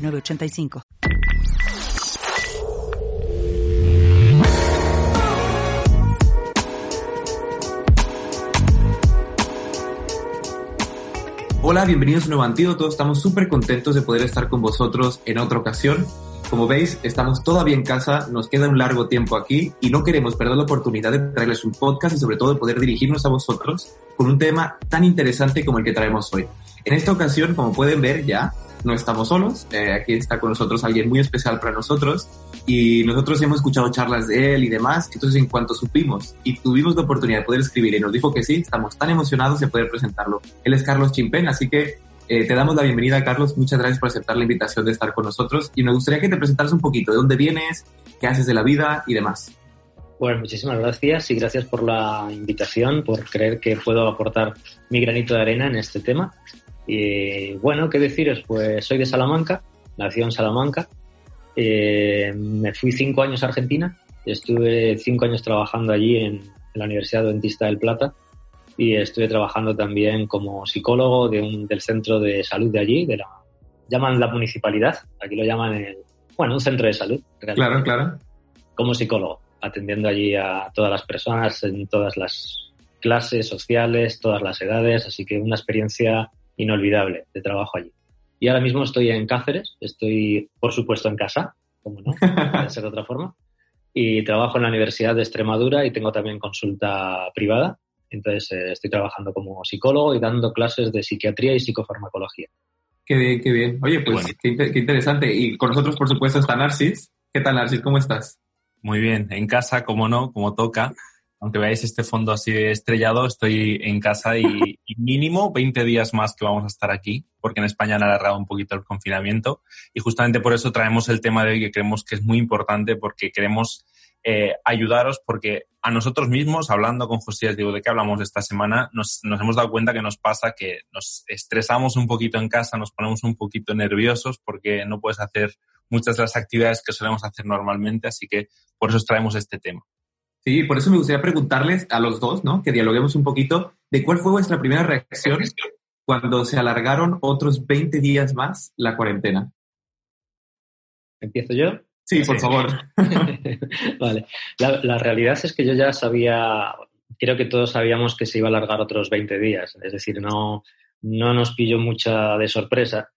985. Hola, bienvenidos a un nuevo antídoto. Estamos súper contentos de poder estar con vosotros en otra ocasión. Como veis, estamos todavía en casa, nos queda un largo tiempo aquí y no queremos perder la oportunidad de traerles un podcast y sobre todo de poder dirigirnos a vosotros con un tema tan interesante como el que traemos hoy. En esta ocasión, como pueden ver ya, no estamos solos, eh, aquí está con nosotros alguien muy especial para nosotros. Y nosotros hemos escuchado charlas de él y demás, entonces en cuanto supimos y tuvimos la oportunidad de poder escribir y nos dijo que sí, estamos tan emocionados de poder presentarlo. Él es Carlos Chimpen, así que eh, te damos la bienvenida, Carlos, muchas gracias por aceptar la invitación de estar con nosotros. Y me gustaría que te presentaras un poquito. De dónde vienes, qué haces de la vida y demás. Bueno, muchísimas gracias y gracias por la invitación, por creer que puedo aportar mi granito de arena en este tema. Y bueno, ¿qué deciros? Pues soy de Salamanca, nací en Salamanca. Eh, me fui cinco años a Argentina, estuve cinco años trabajando allí en, la Universidad Dentista del Plata y estuve trabajando también como psicólogo de un, del centro de salud de allí, de la, llaman la municipalidad, aquí lo llaman el, bueno, un centro de salud. Claro, claro. Como psicólogo, atendiendo allí a todas las personas en todas las clases sociales, todas las edades, así que una experiencia inolvidable de trabajo allí. Y ahora mismo estoy en Cáceres, estoy por supuesto en casa, como no, puede ser de otra forma, y trabajo en la Universidad de Extremadura y tengo también consulta privada. Entonces eh, estoy trabajando como psicólogo y dando clases de psiquiatría y psicofarmacología. Qué bien, qué bien. Oye, pues qué, qué, interesante. Y con nosotros, por supuesto, está Narcis. ¿Qué tal, Narcis? ¿Cómo estás? Muy bien, en casa, como no, como toca aunque veáis este fondo así estrellado, estoy en casa y, mínimo 20 días más que vamos a estar aquí, porque en España han alargado un poquito el confinamiento. Y justamente por eso traemos el tema de hoy que creemos que es muy importante, porque queremos eh, ayudaros, porque a nosotros mismos, hablando con José, digo, ¿de qué hablamos esta semana? Nos, nos hemos dado cuenta que nos pasa que nos estresamos un poquito en casa, nos ponemos un poquito nerviosos porque no puedes hacer muchas de las actividades que solemos hacer normalmente, así que por eso os traemos este tema. Sí, por eso me gustaría preguntarles a los dos, ¿no? Que dialoguemos un poquito de cuál fue vuestra primera reacción cuando se alargaron otros 20 días más la cuarentena. ¿Empiezo yo? Sí, por favor. vale. La, realidad es que yo ya sabía, creo que todos sabíamos que se iba a alargar otros 20 días. Es decir, no, no nos pilló mucha de sorpresa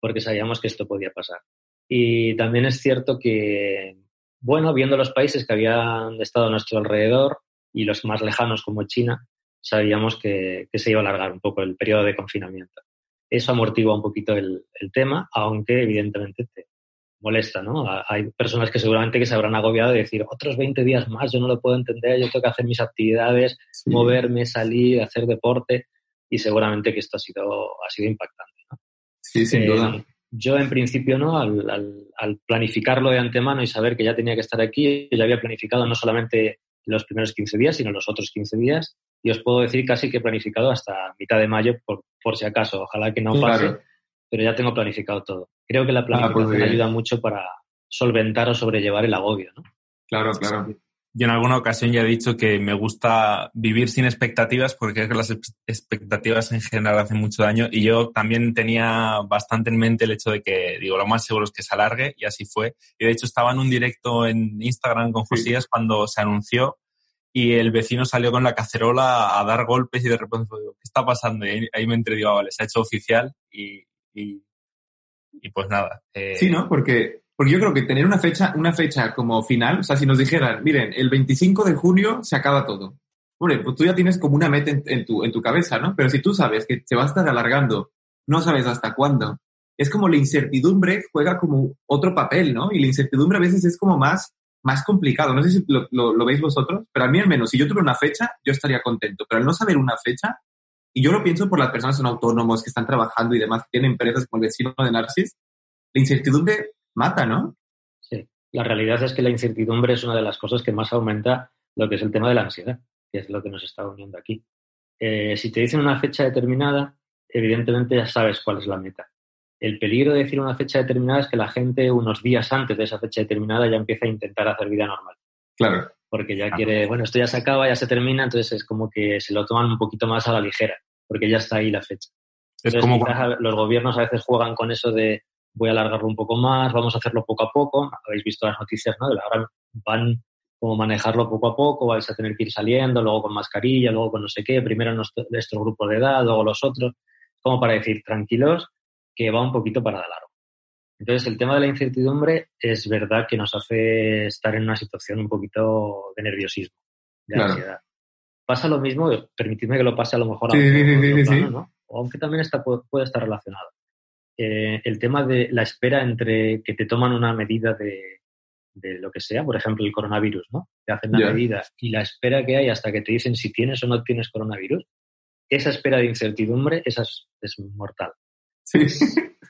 porque sabíamos que esto podía pasar. Y también es cierto que bueno, viendo los países que habían estado a nuestro alrededor y los más lejanos como China, sabíamos que, se iba a alargar un poco el periodo de confinamiento. Eso amortigua un poquito el, tema, aunque evidentemente te molesta, ¿no? Hay personas que seguramente que se habrán agobiado de decir, otros 20 días más, yo no lo puedo entender, yo tengo que hacer mis actividades, moverme, salir, hacer deporte, y seguramente que esto ha sido, ha sido impactante, ¿no? Sí, sin duda. Yo en principio no, al, planificarlo de antemano y saber que ya tenía que estar aquí, ya había planificado no solamente los primeros 15 días, sino los otros 15 días. Y os puedo decir casi que he planificado hasta mitad de mayo, por, por si acaso. Ojalá que no pase, pero ya tengo planificado todo. Creo que la ah, pues planificación ayuda mucho para solventar o sobrellevar el agobio, ¿no? Claro, claro. Yo en alguna ocasión ya he dicho que me gusta vivir sin expectativas porque que las expectativas en general hacen mucho daño y yo también tenía bastante en mente el hecho de que, digo, lo más seguro es que se alargue y así fue. Y de hecho estaba en un directo en Instagram con Josías cuando se anunció y el vecino salió con la cacerola a dar golpes y de repente digo, ¿qué está pasando? Y ahí, me entré, digo, ah, vale, se ha hecho oficial y, y, pues nada. Eh, sí, ¿no? Porque porque yo creo que tener una fecha, una fecha como final, o sea, si nos dijeran, miren, el 25 de junio se acaba todo. Hombre, pues tú ya tienes como una meta en, tu, en tu cabeza, ¿no? Pero si tú sabes que se va a estar alargando, no sabes hasta cuándo. Es como la incertidumbre juega como otro papel, ¿no? Y la incertidumbre a veces es como más, más complicado. No sé si lo, lo, veis vosotros, pero a mí al menos, si yo tuviera una fecha, yo estaría contento. Pero al no saber una fecha, y yo lo pienso por las personas que son autónomos, que están trabajando y demás, que tienen empresas como el vecino de Narcis, la incertidumbre mata, ¿no? Sí, la realidad es que la incertidumbre es una de las cosas que más aumenta lo que es el tema de la ansiedad, que es lo que nos está uniendo aquí. Eh, si te dicen una fecha determinada, evidentemente ya sabes cuál es la meta. El peligro de decir una fecha determinada es que la gente unos días antes de esa fecha determinada ya empieza a intentar hacer vida normal. Claro. Porque ya quiere, bueno, esto ya se acaba, ya se termina, entonces es como que se lo toman un poquito más a la ligera, porque ya está ahí la fecha. Es como los gobiernos a veces juegan con eso de voy a alargarlo un poco más, vamos a hacerlo poco a poco. Habéis visto las noticias, ¿no? Ahora van como manejarlo poco a poco, vais a tener que ir saliendo, luego con mascarilla, luego con no sé qué, primero nuestro, nuestro grupo de edad, luego los otros, como para decir, tranquilos, que va un poquito para de largo. Entonces, el tema de la incertidumbre es verdad que nos hace estar en una situación un poquito de nerviosismo, de ansiedad. Pasa lo mismo, permitidme que lo pase a lo mejor a sí, plano, ¿no? Aunque también está, puede estar relacionado. Eh, el tema de la espera entre que te toman una medida de, de lo que sea, por ejemplo, el coronavirus, ¿no? Te hacen la medida y la espera que hay hasta que te dicen si tienes o no tienes coronavirus, esa espera de incertidumbre, esa es, mortal. Sí.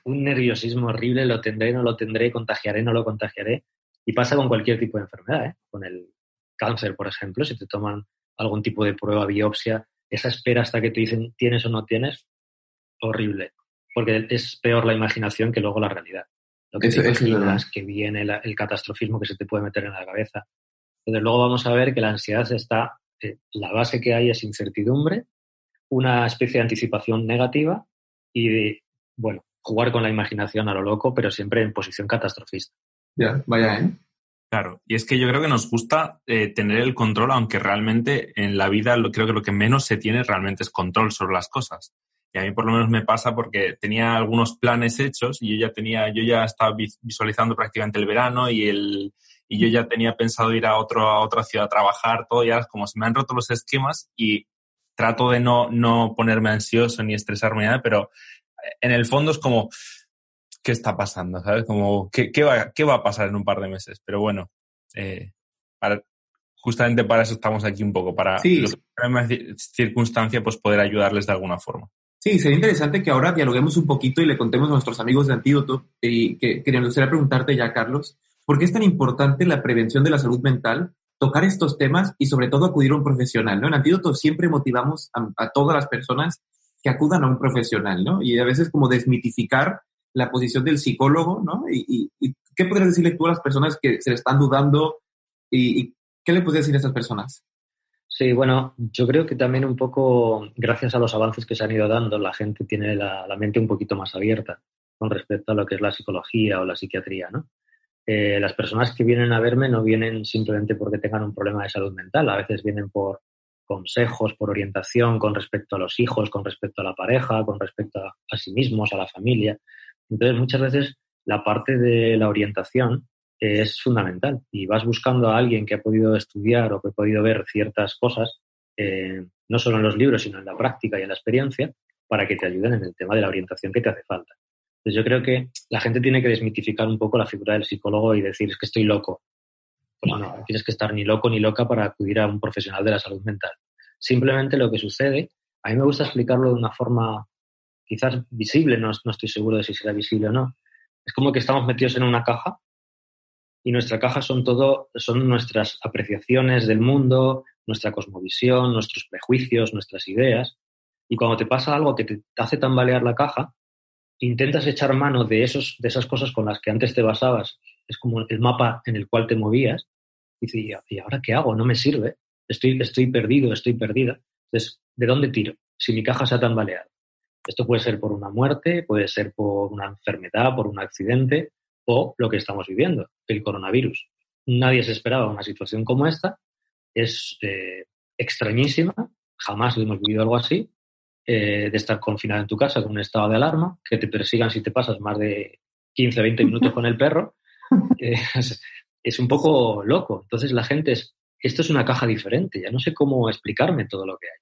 Un nerviosismo horrible, lo tendré, no lo tendré, contagiaré, no lo contagiaré. Y pasa con cualquier tipo de enfermedad, ¿eh? Con el cáncer, por ejemplo, si te toman algún tipo de prueba, biopsia, esa espera hasta que te dicen tienes o no tienes, horrible. Porque es peor la imaginación que luego la realidad lo que es que viene el catastrofismo que se te puede meter en la cabeza. Entonces luego vamos a ver que la ansiedad está, eh, la base que hay es incertidumbre, una especie de anticipación negativa y, bueno, jugar con la imaginación a lo loco, pero siempre en posición catastrofista. Ya, vaya, ¿eh? Claro, y es que yo creo que nos gusta eh, tener el control, aunque realmente en la vida lo, creo que lo que menos se tiene realmente es control sobre las cosas. Y a mí por lo menos me pasa porque tenía algunos planes hechos y yo ya tenía, yo ya estaba visualizando prácticamente el verano y el, y yo ya tenía pensado ir a otro, a otra ciudad a trabajar, todo ya como se me han roto los esquemas y trato de no, no ponerme ansioso ni estresarme nada, pero en el fondo es como, ¿qué está pasando? ¿Sabes? Como, ¿qué, qué, va, qué va a pasar en un par de meses? Pero bueno, eh, justamente para eso estamos aquí un poco, para sí. lo circunstancia, pues poder ayudarles de alguna forma. Sí, sería interesante que ahora dialoguemos un poquito y le contemos a nuestros amigos de Antídoto y que, que nos gustaría preguntarte ya, Carlos, ¿por qué es tan importante la prevención de la salud mental, tocar estos temas y sobre todo acudir a un profesional? ¿no? En Antídoto siempre motivamos a, todas las personas que acudan a un profesional, ¿no? Y a veces como desmitificar la posición del psicólogo, ¿no? Y, qué podrías decirle tú a las personas que se están dudando y, y qué le puedes decir a esas personas? Sí, bueno, yo creo que también un poco, gracias a los avances que se han ido dando, la gente tiene la, mente un poquito más abierta con respecto a lo que es la psicología o la psiquiatría, ¿no? Eh, las personas que vienen a verme no vienen simplemente porque tengan un problema de salud mental, a veces vienen por consejos, por orientación con respecto a los hijos, con respecto a la pareja, con respecto a, a sí mismos, a la familia. Entonces, muchas veces la parte de la orientación es fundamental. Y vas buscando a alguien que ha podido estudiar o que ha podido ver ciertas cosas, eh, no solo en los libros, sino en la práctica y en la experiencia, para que te ayuden en el tema de la orientación que te hace falta. Entonces yo creo que la gente tiene que desmitificar un poco la figura del psicólogo y decir, es que estoy loco. Pues no, no tienes que estar ni loco ni loca para acudir a un profesional de la salud mental. Simplemente lo que sucede, a mí me gusta explicarlo de una forma quizás visible, no, no estoy seguro de si será visible o no. Es como que estamos metidos en una caja y nuestra caja son todo, son nuestras apreciaciones del mundo, nuestra cosmovisión, nuestros prejuicios, nuestras ideas. Y cuando te pasa algo que te hace tambalear la caja, intentas echar mano de, esos, de esas cosas con las que antes te basabas. Es como el mapa en el cual te movías. Y dices, ¿y ahora qué hago? No me sirve. Estoy, estoy perdido, estoy perdida. Entonces, ¿de dónde tiro? Si mi caja se ha tambaleado. Esto puede ser por una muerte, puede ser por una enfermedad, por un accidente, o lo que estamos viviendo, el coronavirus. Nadie se esperaba una situación como esta, es eh, extrañísima, jamás hemos vivido algo así, eh, de estar confinado en tu casa con un estado de alarma, que te persigan si te pasas más de 15, 20 minutos con el perro, eh, es, un poco loco. Entonces la gente es, esto es una caja diferente, ya no sé cómo explicarme todo lo que hay.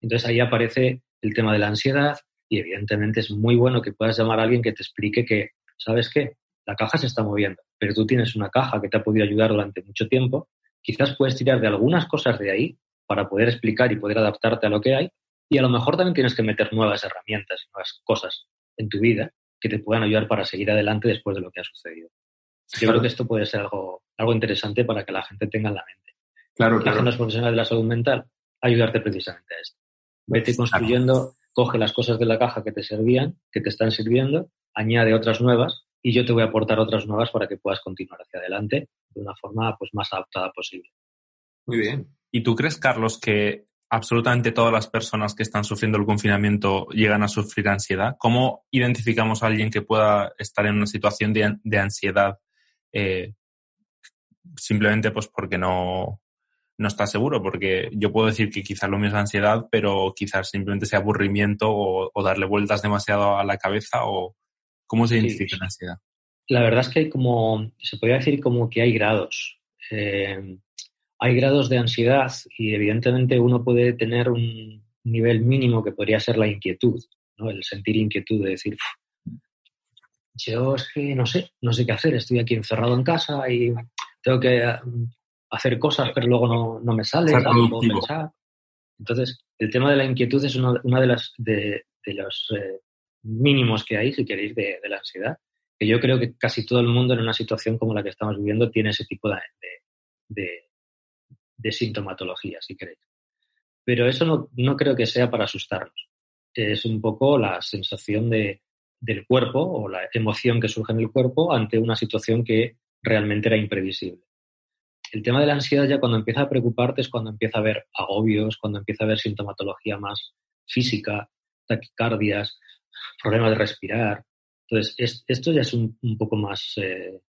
Entonces ahí aparece el tema de la ansiedad y evidentemente es muy bueno que puedas llamar a alguien que te explique que, ¿sabes qué? La caja se está moviendo, pero tú tienes una caja que te ha podido ayudar durante mucho tiempo, quizás puedes tirar de algunas cosas de ahí para poder explicar y poder adaptarte a lo que hay, y a lo mejor también tienes que meter nuevas herramientas y nuevas cosas en tu vida que te puedan ayudar para seguir adelante después de lo que ha sucedido. Yo creo que esto puede ser algo, algo interesante para que la gente tenga en la mente. Claro, claro. Los profesionales de la salud mental, ayudarte precisamente a esto. Vete construyendo, coge las cosas de la caja que te servían, que te están sirviendo, añade otras nuevas y yo te voy a aportar otras nuevas para que puedas continuar hacia adelante de una forma pues, más adaptada posible. Muy bien. ¿Y tú crees, Carlos, que absolutamente todas las personas que están sufriendo el confinamiento llegan a sufrir ansiedad? ¿Cómo identificamos a alguien que pueda estar en una situación de, ansiedad eh, simplemente pues porque no, no está seguro? Porque yo puedo decir que quizás lo mío es ansiedad, pero quizás simplemente sea aburrimiento o, darle vueltas demasiado a la cabeza o cómo se identifica la ansiedad. La verdad es que hay como, se podría decir como que hay grados. Eh, hay grados de ansiedad y evidentemente uno puede tener un nivel mínimo que podría ser la inquietud, ¿no? el sentir inquietud de decir, yo es que no sé, no sé qué hacer, estoy aquí encerrado en casa y tengo que mm, hacer cosas, pero luego no, no me sale, no puedo pensar. Entonces, el tema de la inquietud es una, una de las de, de los eh, mínimos que hay, si queréis, de, de, la ansiedad. Que yo creo que casi todo el mundo en una situación como la que estamos viviendo tiene ese tipo de, de de sintomatología, si queréis. Pero eso no, no, creo que sea para asustarnos. Es un poco la sensación de, del cuerpo o la emoción que surge en el cuerpo ante una situación que realmente era imprevisible. El tema de la ansiedad ya cuando empieza a preocuparte es cuando empieza a haber agobios, cuando empieza a haber sintomatología más física, taquicardias, problemas de respirar. Entonces, esto ya es un, un poco más, eh,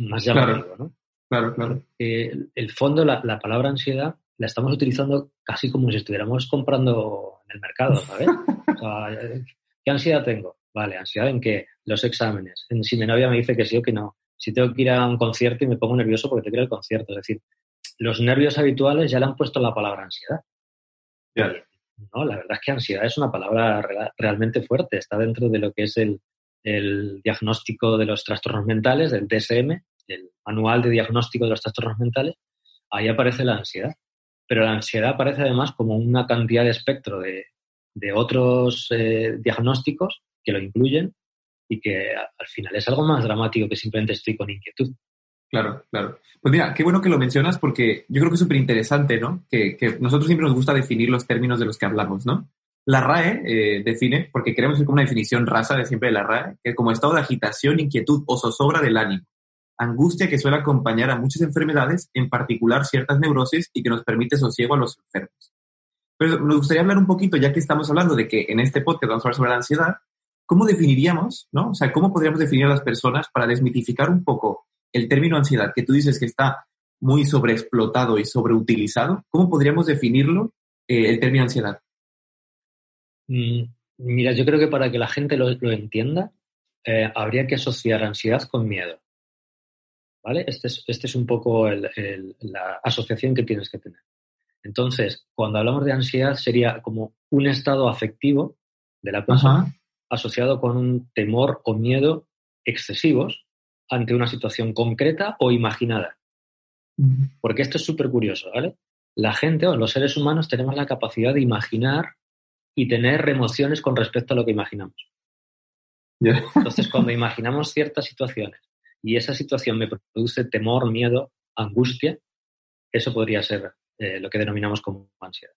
más llamativo, ¿no? Claro, claro. el fondo, la, palabra ansiedad, la estamos utilizando casi como si estuviéramos comprando en el mercado, ¿sabes? O sea, ¿Qué ansiedad tengo? Vale, ansiedad en qué? Los exámenes. En si mi novia me dice que sí o que no. Si tengo que ir a un concierto y me pongo nervioso porque tengo que ir al concierto. Es decir, los nervios habituales ya le han puesto la palabra ansiedad. No, la verdad es que ansiedad es una palabra realmente fuerte. Está dentro de lo que es el, diagnóstico de los trastornos mentales, del DSM, el manual de diagnóstico de los trastornos mentales, ahí aparece la ansiedad. Pero la ansiedad aparece además como una cantidad de espectro de, otros eh, diagnósticos que lo incluyen y que al final es algo más dramático que simplemente estoy con inquietud. Claro, claro. Pues mira, qué bueno que lo mencionas porque yo creo que es súper interesante, ¿no? Que, nosotros siempre nos gusta definir los términos de los que hablamos, ¿no? La RAE eh, define, porque queremos ir como una definición rasa de siempre de la RAE, que como estado de agitación, inquietud o zozobra del ánimo, angustia que suele acompañar a muchas enfermedades, en particular ciertas neurosis y que nos permite sosiego a los enfermos. Pero nos gustaría hablar un poquito, ya que estamos hablando de que en este podcast vamos a hablar sobre la ansiedad, ¿cómo definiríamos, no? O sea, ¿cómo podríamos definir a las personas para desmitificar un poco el término ansiedad, que tú dices que está muy sobreexplotado y sobreutilizado? ¿Cómo podríamos definirlo, eh, el término ansiedad? Mm, mira, yo creo que para que la gente lo, entienda, eh, habría que asociar ansiedad con miedo. ¿vale? Este es, este es un poco la asociación que tienes que tener. Entonces, cuando hablamos de ansiedad, sería como un estado afectivo de la persona asociado con un temor o miedo excesivos ante una situación concreta o imaginada. Porque esto es súper curioso, ¿vale? La gente o los seres humanos tenemos la capacidad de imaginar y tener emociones con respecto a lo que imaginamos. Entonces, cuando imaginamos ciertas situaciones y esa situación me produce temor, miedo, angustia, eso podría ser eh, lo que denominamos como ansiedad.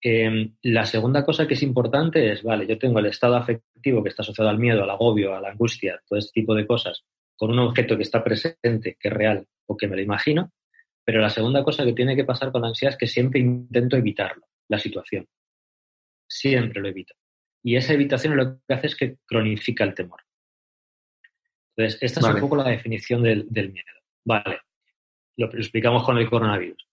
Em, la segunda cosa que es importante es, vale, yo tengo el estado afectivo que está asociado al miedo, al agobio, a la angustia, todo este tipo de cosas, con un objeto que está presente, que es real o que me lo imagino, pero la segunda cosa que tiene que pasar con la ansiedad es que siempre intento evitarlo, la situación. Siempre lo evito. Y esa evitación lo que hace es que cronifica el temor. Entonces, esta es un poco la definición del, miedo. Vale, lo, explicamos con el coronavirus.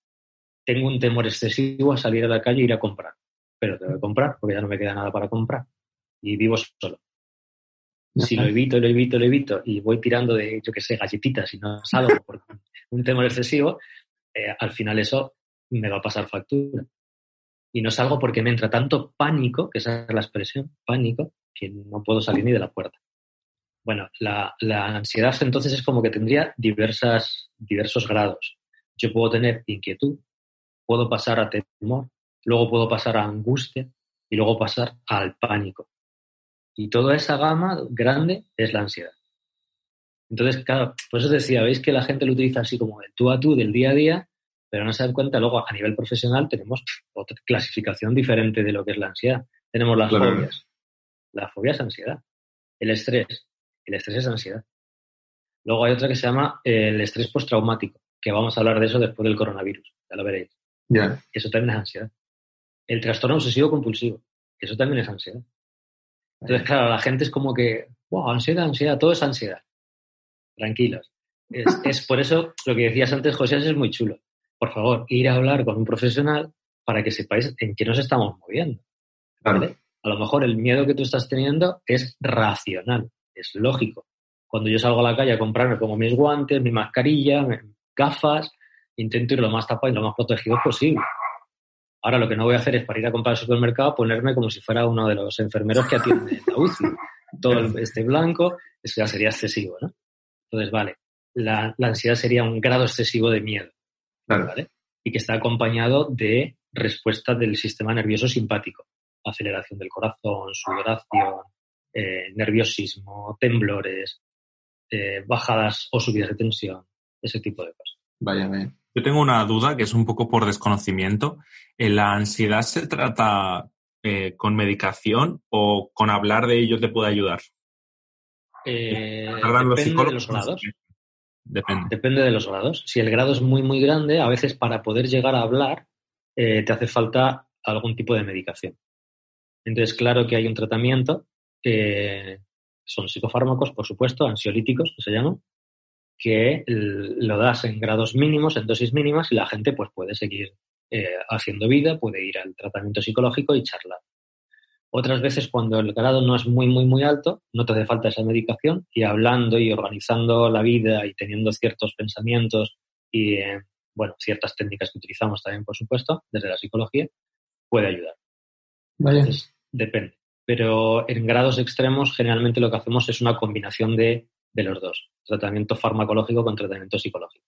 Tengo un temor excesivo a salir a la calle e ir a comprar, pero tengo que comprar porque ya no me queda nada para comprar y vivo solo. Si lo evito, lo evito, lo evito y voy tirando de, yo qué sé, galletitas y no salgo por un temor excesivo, eh, al final eso me va a pasar factura. Y no salgo porque me entra tanto pánico, que esa es la expresión, pánico, que no puedo salir ni de la puerta. Bueno, la, ansiedad entonces es como que tendría diversas, diversos grados. Yo puedo tener inquietud, puedo pasar a temor, luego puedo pasar a angustia y luego pasar al pánico. Y toda esa gama grande es la ansiedad. Entonces, claro, por eso decía, veis que la gente lo utiliza así como de tú a tú del día a día, pero no se dan cuenta, luego a nivel profesional tenemos otra clasificación diferente de lo que es la ansiedad. Tenemos las fobias. La fobia es ansiedad. El estrés. El estrés es ansiedad. Luego hay otra que se llama el estrés postraumático, que vamos a hablar de eso después del coronavirus, ya lo veréis. Eso también es ansiedad. El trastorno obsesivo compulsivo, eso también es ansiedad. Entonces, claro, la gente es como que, wow, ansiedad, ansiedad, todo es ansiedad. Tranquilos. Es, por eso lo que decías antes, José, es muy chulo. Por favor, ir a hablar con un profesional para que sepáis en qué nos estamos moviendo. A lo mejor el miedo que tú estás teniendo es racional, es lógico. Cuando yo salgo a la calle a comprarme como mis guantes, mi mascarilla, mis gafas, intento ir lo más tapado y lo más protegido posible. Ahora lo que no voy a hacer es para ir a comprar al supermercado ponerme como si fuera uno de los enfermeros que atiende la UCI. Todo este blanco, eso ya sería excesivo, ¿no? Entonces, vale, la, ansiedad sería un grado excesivo de miedo, ¿vale? Y que está acompañado de respuesta del sistema nervioso simpático, aceleración del corazón, sudoración, eh, nerviosismo, temblores, eh, bajadas o subidas de tensión, ese tipo de cosas. Vaya. Yo tengo una duda que es un poco por desconocimiento. ¿La ansiedad se trata eh, con medicación o con hablar de ello te puede ayudar? Eh, depende de los grados. Depende. Depende de los grados. Si el grado es muy, muy grande, a veces para poder llegar a hablar eh, te hace falta algún tipo de medicación. Entonces, claro que hay un tratamiento, que son psicofármacos, por supuesto, ansiolíticos, que se llaman, que lo das en grados mínimos, en dosis mínimas, y la gente pues, puede seguir eh, haciendo vida, puede ir al tratamiento psicológico y charlar. Otras veces, cuando el grado no es muy, muy, muy alto, no te hace falta esa medicación y hablando y organizando la vida y teniendo ciertos pensamientos y, eh, bueno, ciertas técnicas que utilizamos también, por supuesto, desde la psicología, puede ayudar. depende. Pero en grados extremos, generalmente lo que hacemos es una combinación de de los dos, tratamiento farmacológico con tratamiento psicológico.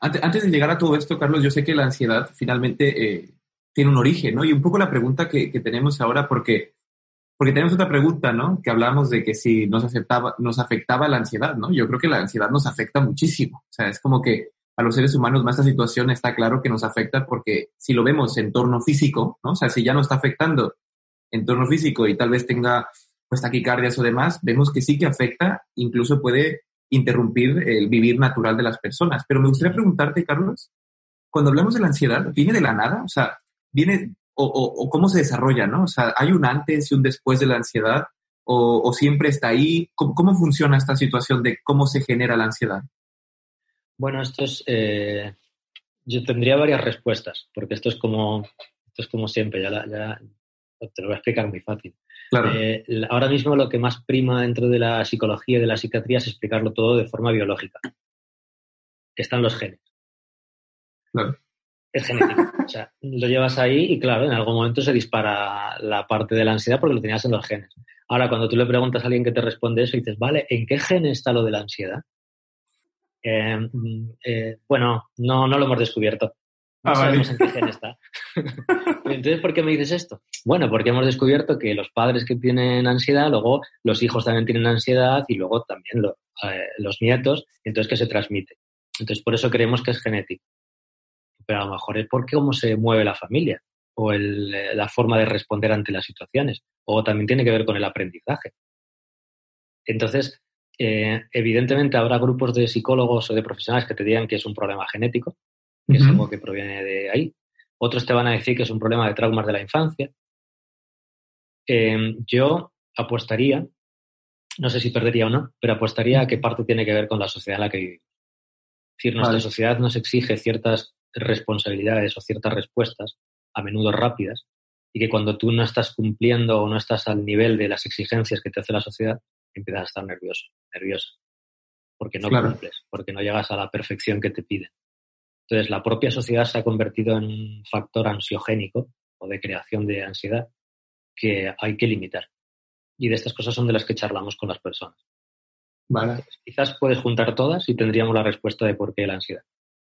Antes, de llegar a todo esto, Carlos, yo sé que la ansiedad finalmente eh, tiene un origen, ¿no? Y un poco la pregunta que, tenemos ahora, porque, porque tenemos otra pregunta, ¿no? Que hablamos de que si nos, afectaba, nos afectaba la ansiedad, ¿no? Yo creo que la ansiedad nos afecta muchísimo. O sea, es como que a los seres humanos más esta situación está claro que nos afecta porque si lo vemos en torno físico, ¿no? O sea, si ya nos está afectando en torno físico y tal vez tenga pues taquicardias o demás, vemos que sí que afecta, incluso puede interrumpir el vivir natural de las personas. Pero me gustaría preguntarte, Carlos, cuando hablamos de la ansiedad, ¿viene de la nada? O sea, ¿viene o, cómo se desarrolla, no? O sea, ¿hay un antes y un después de la ansiedad? ¿O, siempre está ahí? ¿Cómo, funciona esta situación de cómo se genera la ansiedad? Bueno, esto es... Eh, yo tendría varias respuestas, porque esto es como, esto es como siempre, ya, ya te lo voy a explicar muy fácil. Eh, ahora mismo lo que más prima dentro de la psicología y de la psiquiatría es explicarlo todo de forma biológica. Están los genes. Es genético. o sea, lo llevas ahí y claro, en algún momento se dispara la parte de la ansiedad porque lo tenías en los genes. Ahora, cuando tú le preguntas a alguien que te responde eso y dices, vale, ¿en qué gen está lo de la ansiedad? Eh, mm, eh, bueno, no, no lo hemos descubierto. No ah, sabemos en qué gen está. Entonces, ¿por qué me dices esto? Bueno, porque hemos descubierto que los padres que tienen ansiedad, luego los hijos también tienen ansiedad y luego también eh, los nietos, entonces que se transmite. Entonces, por eso creemos que es genético. Pero a lo mejor es porque cómo se mueve la familia o eh, la forma de responder ante las situaciones. O también tiene que ver con el aprendizaje. Entonces, eh, evidentemente habrá grupos de psicólogos o de profesionales que te digan que es un problema genético, que es algo que proviene de ahí. Otros te van a decir que es un problema de traumas de la infancia. Em, yo apostaría, no sé si perdería o no, pero apostaría a que parte tiene que ver con la sociedad en la que vivimos. Es decir, nuestra sociedad nos exige ciertas responsabilidades o ciertas respuestas, a menudo rápidas, y que cuando tú no estás cumpliendo o no estás al nivel de las exigencias que te hace la sociedad, empiezas a estar nervioso, nerviosa, porque no cumples, porque no llegas a la perfección que te piden. Entonces, la propia sociedad se ha convertido en un factor ansiogénico o de creación de ansiedad que hay que limitar. Y de estas cosas son de las que charlamos con las personas. Vale. quizás puedes juntar todas y tendríamos la respuesta de por qué la ansiedad.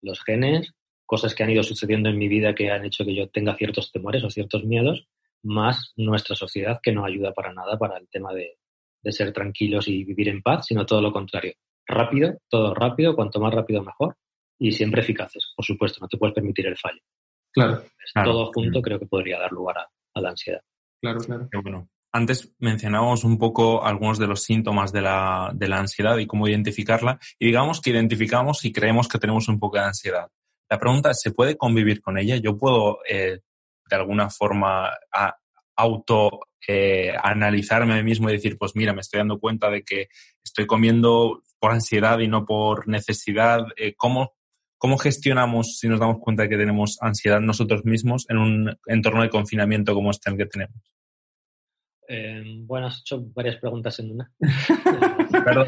Los genes, cosas que han ido sucediendo en mi vida que han hecho que yo tenga ciertos temores o ciertos miedos, más nuestra sociedad que no ayuda para nada para el tema de, de ser tranquilos y vivir en paz, sino todo lo contrario. Rápido, todo rápido, cuanto más rápido mejor y siempre eficaces. Por supuesto, no te puedes permitir el fallo. Claro. todo junto creo que podría dar lugar a, la ansiedad. Claro, claro. bueno. Antes mencionábamos un poco algunos de los síntomas de la, de la ansiedad y cómo identificarla. Y digamos que identificamos y creemos que tenemos un poco de ansiedad. La pregunta es, ¿se puede convivir con ella? ¿Yo puedo, eh, de alguna forma, auto eh, analizarme a mí mismo y decir, pues mira, me estoy dando cuenta de que estoy comiendo por ansiedad y no por necesidad. Eh, ¿cómo, ¿Cómo gestionamos si nos damos cuenta de que tenemos ansiedad nosotros mismos en un entorno de confinamiento como este en el que tenemos? Eh, bueno, has hecho varias preguntas en una. Perdón.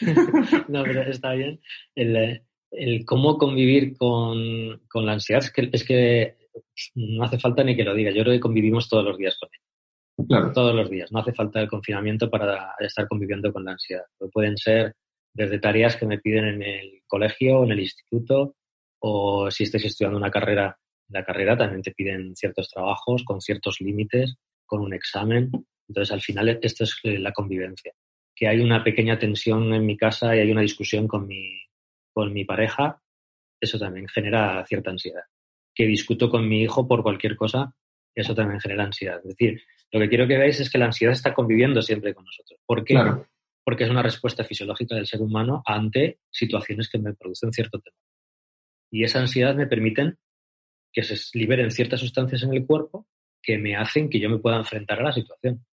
no, pero está bien. El, el cómo convivir con, con, la ansiedad es que, es que no hace falta ni que lo diga. Yo creo que convivimos todos los días con ella. Claro. Todos los días. No hace falta el confinamiento para estar conviviendo con la ansiedad. Pueden ser desde tareas que me piden en el colegio, en el instituto, o si estáis estudiando una carrera, la carrera también te piden ciertos trabajos con ciertos límites, con un examen. Entonces, al final, esto es eh, la convivencia. Que hay una pequeña tensión en mi casa y hay una discusión con mi, con mi pareja, eso también genera cierta ansiedad. Que discuto con mi hijo por cualquier cosa, eso también genera ansiedad. Es decir, lo que quiero que veáis es que la ansiedad está conviviendo siempre con nosotros. ¿Por qué? Porque es una respuesta fisiológica del ser humano ante situaciones que me producen cierto temor. Y esa ansiedad me permiten que se liberen ciertas sustancias en el cuerpo que me hacen que yo me pueda enfrentar a la situación.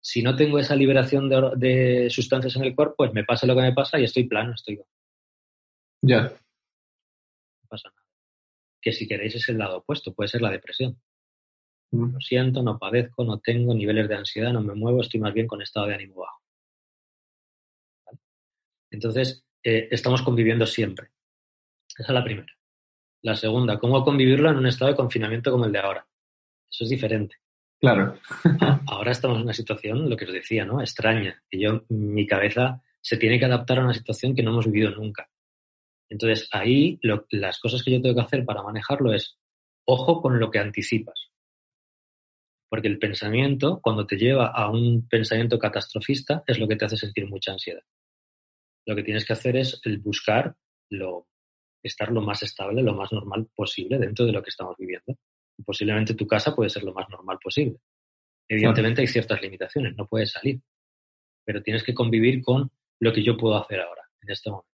Si no tengo esa liberación de, sustancias en el cuerpo, pues me pasa lo que me pasa y estoy plano, estoy... Ya. No pasa nada. Que si queréis es el lado opuesto, puede ser la depresión. Mm. Lo siento, no padezco, no tengo niveles de ansiedad, no me muevo, estoy más bien con estado de ánimo bajo. Entonces, eh, estamos conviviendo siempre. Esa es la primera. La segunda, ¿cómo convivirlo en un estado de confinamiento como el de ahora? Eso es diferente. Claro. ahora estamos en una situación, lo que os decía, ¿no? Extraña. Que yo, mi cabeza se tiene que adaptar a una situación que no hemos vivido nunca. Entonces, ahí las cosas que yo tengo que hacer para manejarlo es, ojo con lo que anticipas. Porque el pensamiento, cuando te lleva a un pensamiento catastrofista, es lo que te hace sentir mucha ansiedad lo que tienes que hacer es el buscar lo, estar lo más estable, lo más normal posible dentro de lo que estamos viviendo. posiblemente tu casa puede ser lo más normal posible. Evidentemente hay ciertas limitaciones, no puedes salir, pero tienes que convivir con lo que yo puedo hacer ahora, en este momento.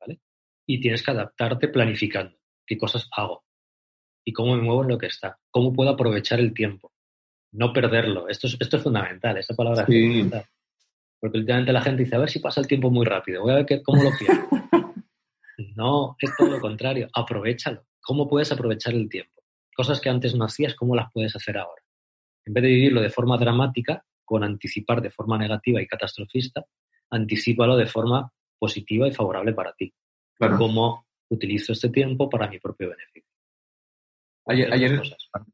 ¿Vale? Y tienes que adaptarte planificando qué cosas hago y cómo me muevo en lo que está, cómo puedo aprovechar el tiempo, no perderlo. Esto es, esto es fundamental, esta palabra es fundamental. Porque últimamente la gente dice, a ver si pasa el tiempo muy rápido, voy a ver cómo lo pierdo. no, es todo lo contrario, aprovechalo. ¿Cómo puedes aprovechar el tiempo? Cosas que antes no hacías, ¿cómo las puedes hacer ahora? En vez de vivirlo de forma dramática, con anticipar de forma negativa y catastrofista, anticipalo de forma positiva y favorable para ti. ¿Cómo utilizo este tiempo para mi propio beneficio? Ayer,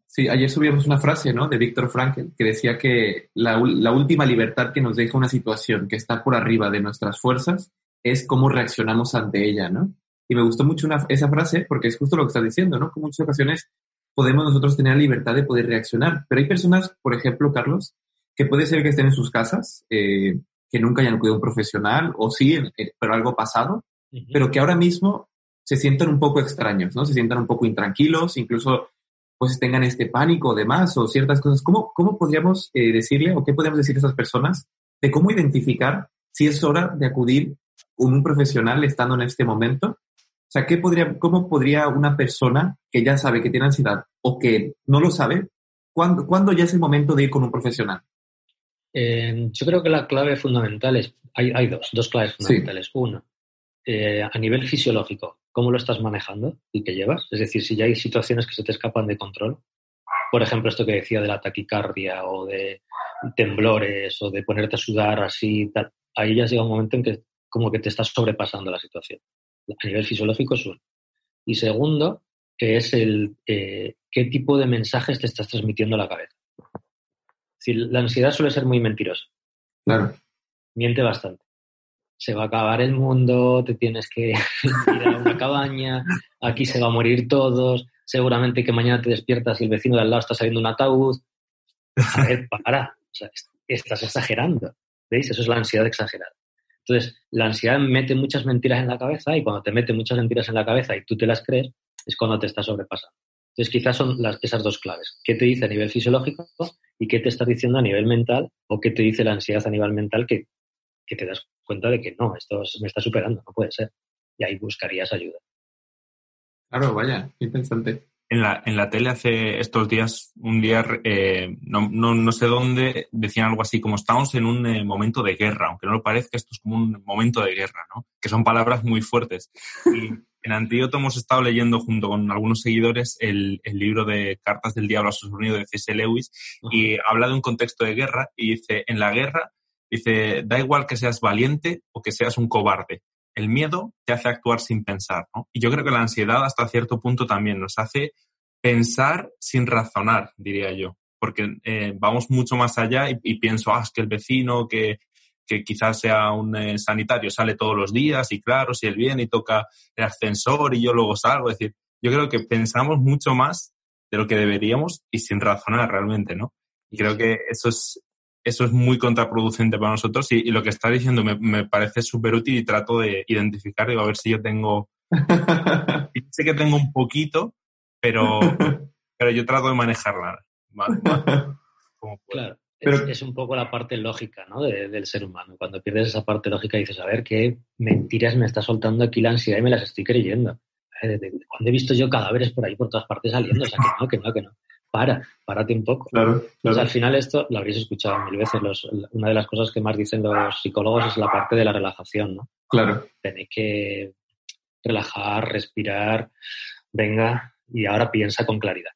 sí, ayer subimos una frase ¿no? de Víctor Frankl que decía que la, la, última libertad que nos deja una situación que está por arriba de nuestras fuerzas es cómo reaccionamos ante ella, ¿no? Y me gustó mucho una, esa frase porque es justo lo que estás diciendo, ¿no? Que en muchas ocasiones podemos nosotros tener la libertad de poder reaccionar, pero hay personas, por ejemplo, Carlos, que puede ser que estén en sus casas, eh, que nunca hayan acudido a un profesional, o sí, eh, pero algo pasado, pero que ahora mismo se sientan un poco extraños, ¿no? Se sientan un poco intranquilos, incluso pues tengan este pánico demás o ciertas cosas. ¿Cómo, cómo podríamos eh, decirle o qué podríamos decir a esas personas de cómo identificar si es hora de acudir con un profesional estando en este momento? O sea, ¿qué podría, ¿cómo podría una persona que ya sabe que tiene ansiedad o que no lo sabe, ¿cuándo, ¿cuándo ya es el momento de ir con un profesional? Eh, yo creo que la clave fundamental es, hay, hay dos, dos claves fundamentales. Una, eh, a nivel fisiológico, cómo lo estás manejando y qué llevas. Es decir, si ya hay situaciones que se te escapan de control, por ejemplo, esto que decía de la taquicardia o de temblores o de ponerte a sudar así, tal, ahí ya llega un momento en que como que te estás sobrepasando la situación. A nivel fisiológico es uno. Y segundo, que es el eh, qué tipo de mensajes te estás transmitiendo a la cabeza. Es la ansiedad suele ser muy mentirosa. Claro. Miente bastante se va a acabar el mundo, te tienes que ir a una cabaña, aquí se va a morir todos, seguramente que mañana te despiertas y el vecino de al lado está saliendo un ataúd. A ver, para. Estás exagerando. ¿Veis? Eso es la ansiedad exagerada. Entonces, la ansiedad mete muchas mentiras en la cabeza y cuando te mete muchas mentiras en la cabeza y tú te las crees, es cuando te estás sobrepasando. Entonces, quizás son las, esas dos claves. ¿Qué te dice a nivel fisiológico y qué te está diciendo a nivel mental o qué te dice la ansiedad a nivel mental que, que te das cuenta de que no, esto me está superando, no puede ser. Y ahí buscarías ayuda. Claro, vaya, interesante. En la, en la tele hace estos días, un día, eh, no, no, no, sé dónde, decían algo así como estamos en un eh, momento de guerra, aunque no lo parezca, esto es como un momento de guerra, ¿no? Que son palabras muy fuertes. Y en Antídoto hemos estado leyendo junto con algunos seguidores el, el libro de Cartas del Diablo a su sonido de C.S. Lewis y habla de un contexto de guerra y dice, en la guerra, dice, da igual que seas valiente o que seas un cobarde, el miedo te hace actuar sin pensar, ¿no? Y yo creo que la ansiedad hasta cierto punto también nos hace pensar sin razonar, diría yo, porque eh, vamos mucho más allá y, pienso, ah, es que el vecino que, que quizás sea un eh, sanitario sale todos los días y claro, si él viene y toca el ascensor y yo luego salgo, es decir, yo creo que pensamos mucho más de lo que deberíamos y sin razonar realmente, ¿no? Y creo que eso es, eso es muy contraproducente para nosotros y, lo que está diciendo me, me parece súper útil y trato de identificar, digo, a ver si yo tengo... sé que tengo un poquito, pero, pero yo trato de manejarla. claro. Pero... Es, un poco la parte lógica ¿no? del ser humano. Cuando pierdes esa parte lógica dices, a ver, qué mentiras me está soltando aquí la ansiedad y me las estoy creyendo. Cuando he visto yo cadáveres por ahí por todas partes saliendo, o sea, que no, que no, que no para, párate un poco. Claro, Pues al final esto lo habréis escuchado mil veces. una de las cosas que más dicen los psicólogos es la parte de la relajación, ¿no? Claro. Tenéis que relajar, respirar, venga, y ahora piensa con claridad.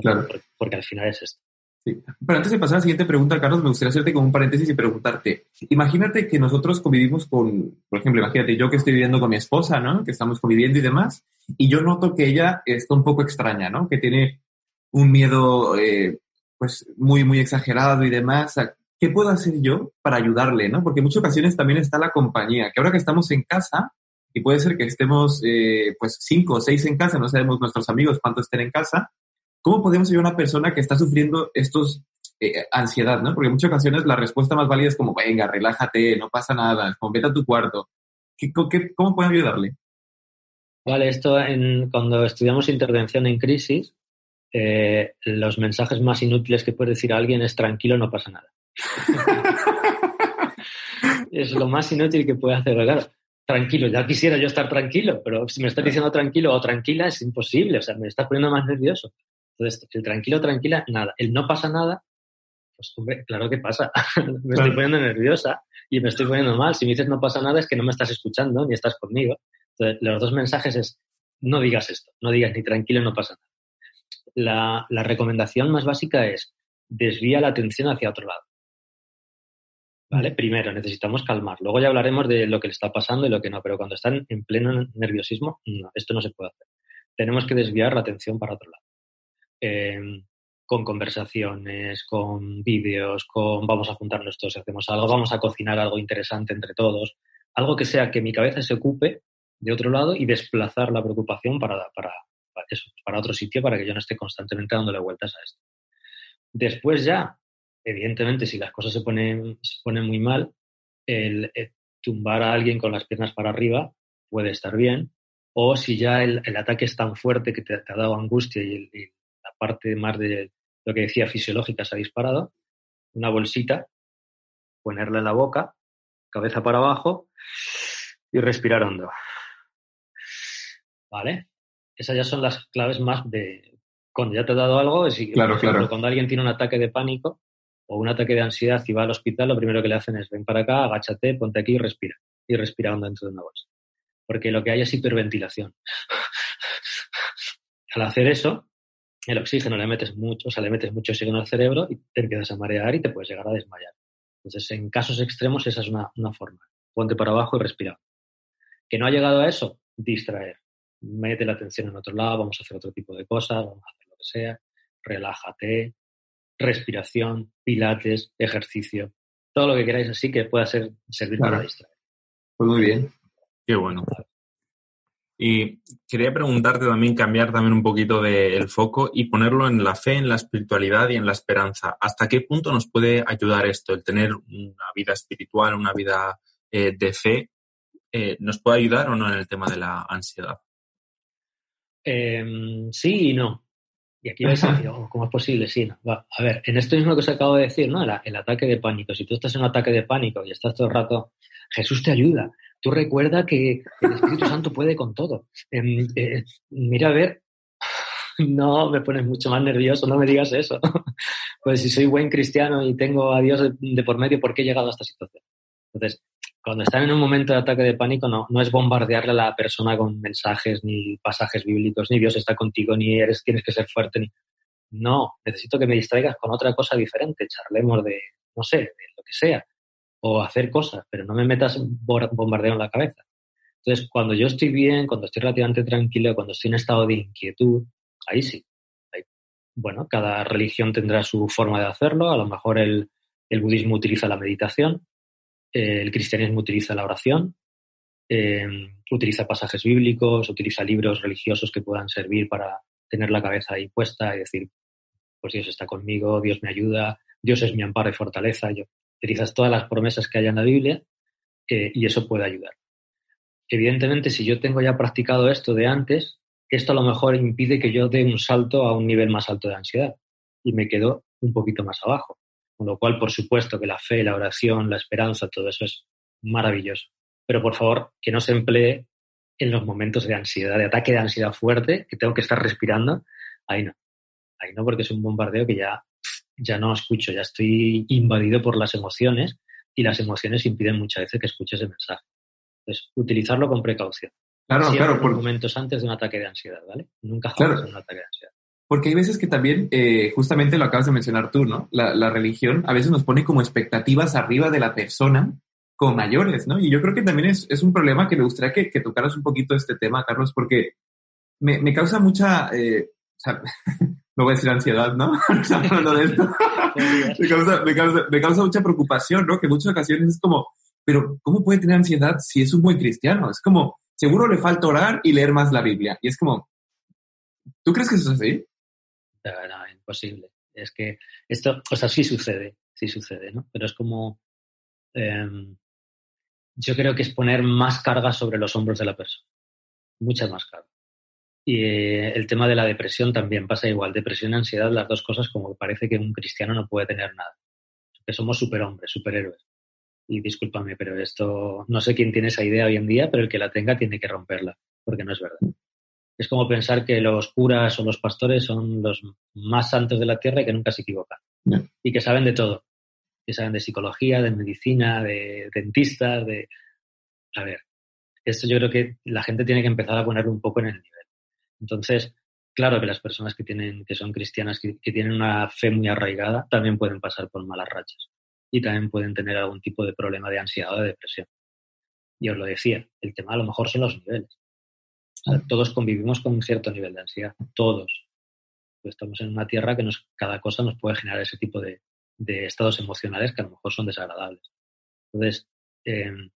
claro. Porque, al final es esto. Sí. Pero antes de pasar a la siguiente pregunta, Carlos, me gustaría hacerte como un paréntesis y preguntarte. Imagínate que nosotros convivimos con, por ejemplo, imagínate yo que estoy viviendo con mi esposa, ¿no? Que estamos conviviendo y demás, y yo noto que ella está un poco extraña, ¿no? Que tiene un miedo eh, pues muy, muy exagerado y demás. ¿Qué puedo hacer yo para ayudarle? ¿no? Porque en muchas ocasiones también está la compañía, que ahora que estamos en casa, y puede ser que estemos eh, pues cinco o seis en casa, no sabemos nuestros amigos cuántos estén en casa, ¿cómo podemos ayudar a una persona que está sufriendo estos eh, ansiedad, ¿no? Porque en muchas ocasiones la respuesta más válida es como, venga, relájate, no pasa nada, como vete a tu cuarto. ¿Qué, cómo pueden ayudarle? Vale, esto cuando estudiamos intervención en crisis, eh, los mensajes más inútiles que puede decir a alguien es tranquilo, no pasa nada. es lo más inútil que puede hacer. Claro, tranquilo, ya quisiera yo estar tranquilo, pero si me estás diciendo tranquilo o tranquila es imposible, o sea, me estás poniendo más nervioso. Entonces, el tranquilo, tranquila, nada. El no pasa nada, pues hombre, claro que pasa. me estoy poniendo nerviosa y me estoy poniendo mal. Si me dices no pasa nada es que no me estás escuchando ni estás conmigo. Entonces, los dos mensajes es no digas esto, no digas ni tranquilo, no pasa nada la, recomendación más básica es desvía la atención hacia otro lado. ¿Vale? Primero, necesitamos calmar. Luego ya hablaremos de lo que le está pasando y lo que no, pero cuando están en pleno nerviosismo, no, esto no se puede hacer. Tenemos que desviar la atención para otro lado. Em, con conversaciones, con vídeos, con vamos a juntarnos todos y hacemos algo, vamos a cocinar algo interesante entre todos, algo que sea que mi cabeza se ocupe de otro lado y desplazar la preocupación para, para, para otro sitio para que yo no esté constantemente dándole vueltas a esto. Después ya, evidentemente, si las cosas se ponen, se ponen muy mal, el, tumbar a alguien con las piernas para arriba puede estar bien, o si ya el, ataque es tan fuerte que te, ha dado angustia y, la parte más de lo que decía fisiológica se ha disparado, una bolsita, ponerla en la boca, cabeza para abajo y respirar hondo. ¿Vale? Esas ya son las claves más de cuando ya te ha dado algo, es claro, claro. cuando alguien tiene un ataque de pánico o un ataque de ansiedad y va al hospital, lo primero que le hacen es ven para acá, agáchate, ponte aquí y respira. Y respira dentro de una bolsa. Porque lo que hay es hiperventilación. al hacer eso, el oxígeno le metes mucho, o sea, le metes mucho oxígeno al cerebro y te empiezas a marear y te puedes llegar a desmayar. Entonces, en casos extremos, esa es una, una forma. Ponte para abajo y respira. ¿Que no ha llegado a eso? Distraer mete la atención en otro lado, vamos a hacer otro tipo de cosas, vamos a hacer lo que sea, relájate, respiración, pilates, ejercicio, todo lo que queráis así que pueda ser, servir para distraer. Pues muy bien. Qué bueno. Y quería preguntarte también, cambiar también un poquito del foco y ponerlo en la fe, en la espiritualidad y en la esperanza. ¿Hasta qué punto nos puede ayudar esto, el tener una vida espiritual, una vida eh, de fe? Eh, ¿Nos puede ayudar o no en el tema de la ansiedad? Em, sí y no. Y aquí vais a decir, oh, ¿cómo es posible? Sí, no. A ver, en esto mismo que os acabo de decir, ¿no? el ataque de pánico. Si tú estás en un ataque de pánico y estás todo el rato, Jesús te ayuda, Tú recuerda que el Espíritu Santo puede con todo. Em, eh, mira, a ver, no me pones mucho más nervioso, no me digas eso. pues si soy buen cristiano y tengo a Dios de, por medio, ¿por qué he llegado a esta situación? Entonces, cuando están en un momento de ataque de pánico, no, es bombardearle a la persona con mensajes ni pasajes bíblicos, ni Dios está contigo, ni eres, tienes que ser fuerte. No, necesito que me distraigas con otra cosa diferente, charlemos de, no sé, de lo que sea o hacer cosas, pero no me metas bombardeo en la cabeza. Entonces, cuando yo estoy bien, cuando estoy relativamente tranquilo, cuando estoy en estado de inquietud, ahí sí. bueno, cada religión tendrá su forma de hacerlo. A lo mejor el, budismo utiliza la meditación, el cristianismo utiliza la oración, em, utiliza pasajes bíblicos, utiliza libros religiosos que puedan servir para tener la cabeza ahí puesta y decir, pues Dios está conmigo, Dios me ayuda, Dios es mi amparo y fortaleza. Yo utilizas todas las promesas que hay en la Biblia eh, y eso puede ayudar. Evidentemente, si yo tengo ya practicado esto de antes, esto a lo mejor impide que yo dé un salto a un nivel más alto de ansiedad y me quedo un poquito más abajo. Con lo cual, por supuesto que la fe, la oración, la esperanza, todo eso es maravilloso. Pero por favor, que no se emplee en los momentos de ansiedad, de ataque de ansiedad fuerte, que tengo que estar respirando. Ahí no. Ahí no, porque es un bombardeo que ya ya no escucho, ya estoy invadido por las emociones y las emociones impiden muchas veces que escuches el mensaje. Entonces, utilizarlo con precaución. Claro, claro. Por momentos antes de un ataque de ansiedad, ¿vale? Nunca jamás un ataque de ansiedad. Porque hay veces que también, eh, justamente lo acabas de mencionar tú, ¿no? La, religión a veces nos pone como expectativas arriba de la persona con mayores, ¿no? Y yo creo que también es, un problema que me gustaría que, que, tocaras un poquito este tema, Carlos, porque me, causa mucha, eh, no voy a decir ansiedad, ¿no? hablando de esto. me, causa, mucha preocupación, ¿no? Que en muchas ocasiones es como, pero ¿cómo puede tener ansiedad si es un buen cristiano? Es como, seguro le falta orar y leer más la Biblia. Y es como, ¿tú crees que eso es así? No, imposible. Es que esto, o sea, sí sucede, sí sucede, ¿no? Pero es como, em, yo creo que es poner más carga sobre los hombros de la persona. Muchas más carga. Y eh, el tema de la depresión también pasa igual. Depresión y ansiedad, las dos cosas, como que parece que un cristiano no puede tener nada. Que somos superhombres, superhéroes. Y discúlpame, pero esto, no sé quién tiene esa idea hoy en día, pero el que la tenga tiene que romperla, porque no es verdad. Es como pensar que los curas o los pastores son los más santos de la tierra y que nunca se equivocan. Y que saben de todo. Que saben de psicología, de medicina, de dentistas, de... A ver, esto yo creo que la gente tiene que empezar a ponerlo un poco en el nivel. Entonces, claro que las personas que, tienen, que son cristianas, que, tienen una fe muy arraigada, también pueden pasar por malas rachas y también pueden tener algún tipo de problema de ansiedad o de depresión. Y os lo decía, el tema a lo mejor son los niveles. Todos convivimos con un cierto nivel de ansiedad, todos. Estamos en una tierra que nos, cada cosa nos puede generar ese tipo de, estados emocionales que a lo mejor son desagradables. Entonces, em,